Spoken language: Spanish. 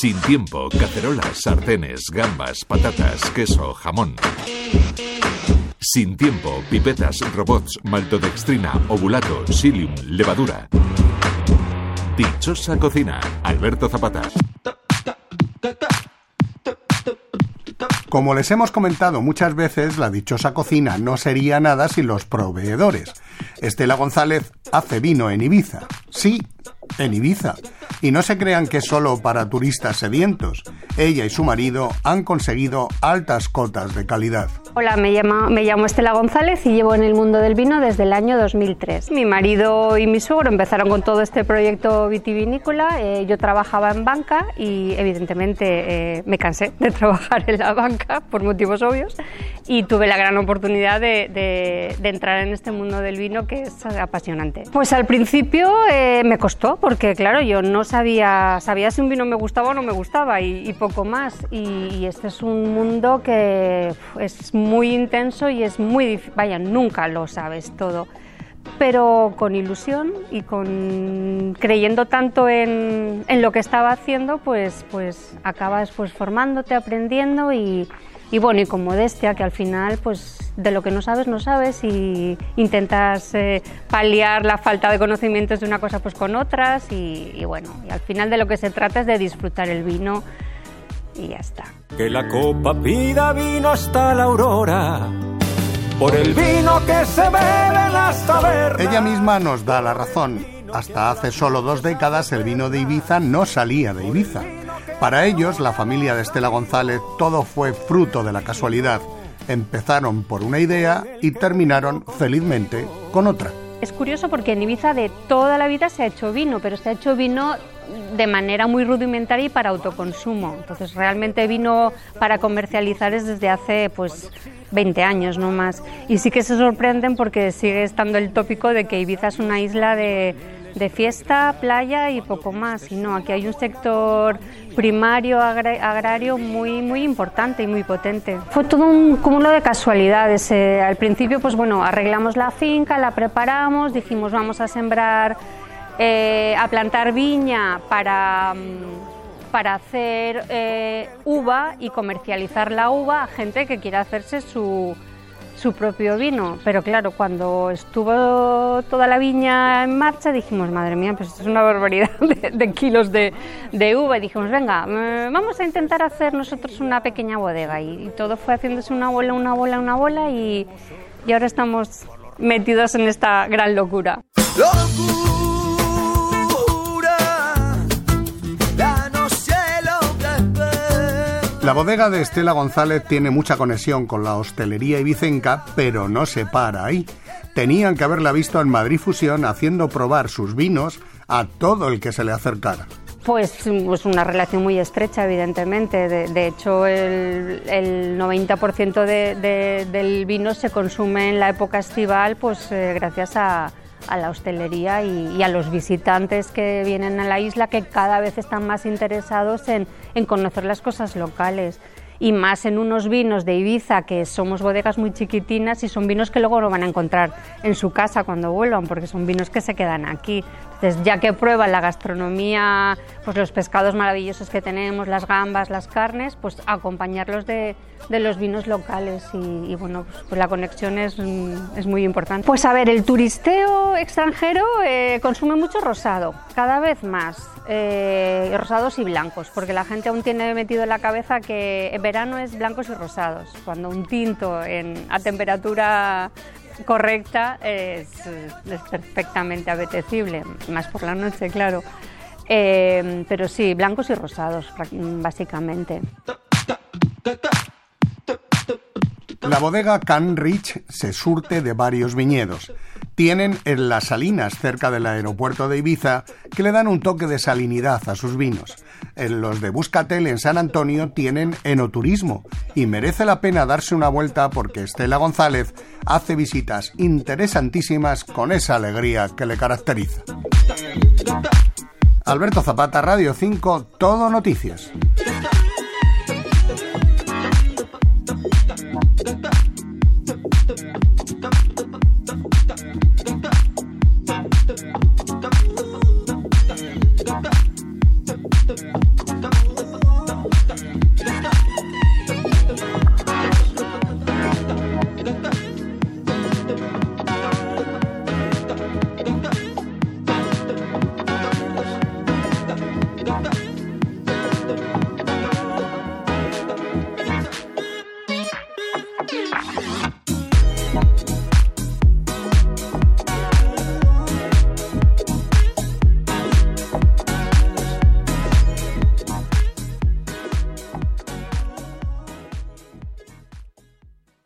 Sin tiempo, cacerolas, sartenes, gambas, patatas, queso, jamón. Sin tiempo, pipetas, robots, maltodextrina, ovulato, psyllium, levadura. Dichosa cocina, Alberto Zapata. Como les hemos comentado muchas veces, la dichosa cocina no sería nada sin los proveedores. Estela González hace vino en Ibiza. Sí, en Ibiza. Y no se crean que solo para turistas sedientos. Ella y su marido han conseguido altas cotas de calidad. Hola, me, me llamo Estela González y llevo en el mundo del vino desde el año 2003. Mi marido y mi suegro empezaron con todo este proyecto vitivinícola. Eh, yo trabajaba en banca y evidentemente eh, me cansé de trabajar en la banca por motivos obvios y tuve la gran oportunidad de, entrar en este mundo del vino que es apasionante. Pues al principio eh, me costó porque claro, yo no sabía, sabía si un vino me gustaba o no me gustaba y, poco más. Y, este es un mundo que es muy intenso y es muy difícil, vaya, nunca lo sabes todo. Pero con ilusión y con creyendo tanto en, en lo que estaba haciendo, pues, pues acabas pues formándote, aprendiendo y, y bueno, y con modestia, que al final, pues de lo que no sabes, no sabes y intentas eh, paliar la falta de conocimientos de una cosa pues con otras y, y, bueno, y al final de lo que se trata es de disfrutar el vino y ya está. Que la copa pida vino hasta la aurora. Por el vino que se bebe en las tabernas. Ella misma nos da la razón. Hasta hace solo dos décadas el vino de Ibiza no salía de Ibiza. Para ellos, la familia de Estela González, todo fue fruto de la casualidad. Empezaron por una idea y terminaron felizmente con otra. Es curioso porque en Ibiza de toda la vida se ha hecho vino, pero se ha hecho vino de manera muy rudimentaria y para autoconsumo. Entonces realmente vino para comercializar es desde hace pues 20 años no más. Y sí que se sorprenden porque sigue estando el tópico de que Ibiza es una isla de de fiesta, playa y poco más. Y no, aquí hay un sector primario agrario muy muy importante y muy potente. Fue todo un cúmulo de casualidades. Eh, al principio, pues bueno, arreglamos la finca, la preparamos, dijimos vamos a sembrar, eh, a plantar viña para mm, para hacer eh, uva y comercializar la uva a gente que quiera hacerse su, su propio vino. Pero claro, cuando estuvo toda la viña en marcha, dijimos, madre mía, pues esto es una barbaridad de, kilos de, uva. Y dijimos, venga, eh, vamos a intentar hacer nosotros una pequeña bodega. Y, todo fue haciéndose una bola, una bola, una bola. Y ahora estamos metidos en esta gran locura. La bodega de Estela González tiene mucha conexión con la hostelería ibicenca, pero no se para ahí. Tenían que haberla visto en Madrid Fusión haciendo probar sus vinos a todo el que se le acercara. Pues, pues una relación muy estrecha, evidentemente. De, hecho, el, 90% del vino se consume en la época estival, pues eh, gracias a, a la hostelería y, a los visitantes que vienen a la isla que cada vez están más interesados en, conocer las cosas locales y más en unos vinos de Ibiza que somos bodegas muy chiquitinas y son vinos que luego no van a encontrar en su casa cuando vuelvan porque son vinos que se quedan aquí. Entonces, ya que prueban la gastronomía, pues los pescados maravillosos que tenemos, las gambas, las carnes, pues acompañarlos de, de los vinos locales y, bueno, pues, pues, la conexión es, es, muy importante. Pues a ver, el turisteo extranjero eh, consume mucho rosado, cada vez más, eh, rosados y blancos, porque la gente aún tiene metido en la cabeza que verano es blancos y rosados, cuando un tinto a temperatura correcta es, perfectamente apetecible, más por la noche, claro. Eh, pero sí, blancos y rosados, básicamente. La bodega Can Rich se surte de varios viñedos. Tienen en las salinas cerca del aeropuerto de Ibiza que le dan un toque de salinidad a sus vinos. Los de Buscatel en San Antonio tienen enoturismo y merece la pena darse una vuelta porque Estela González hace visitas interesantísimas con esa alegría que le caracteriza. Alberto Zapata, Radio 5, Todo Noticias.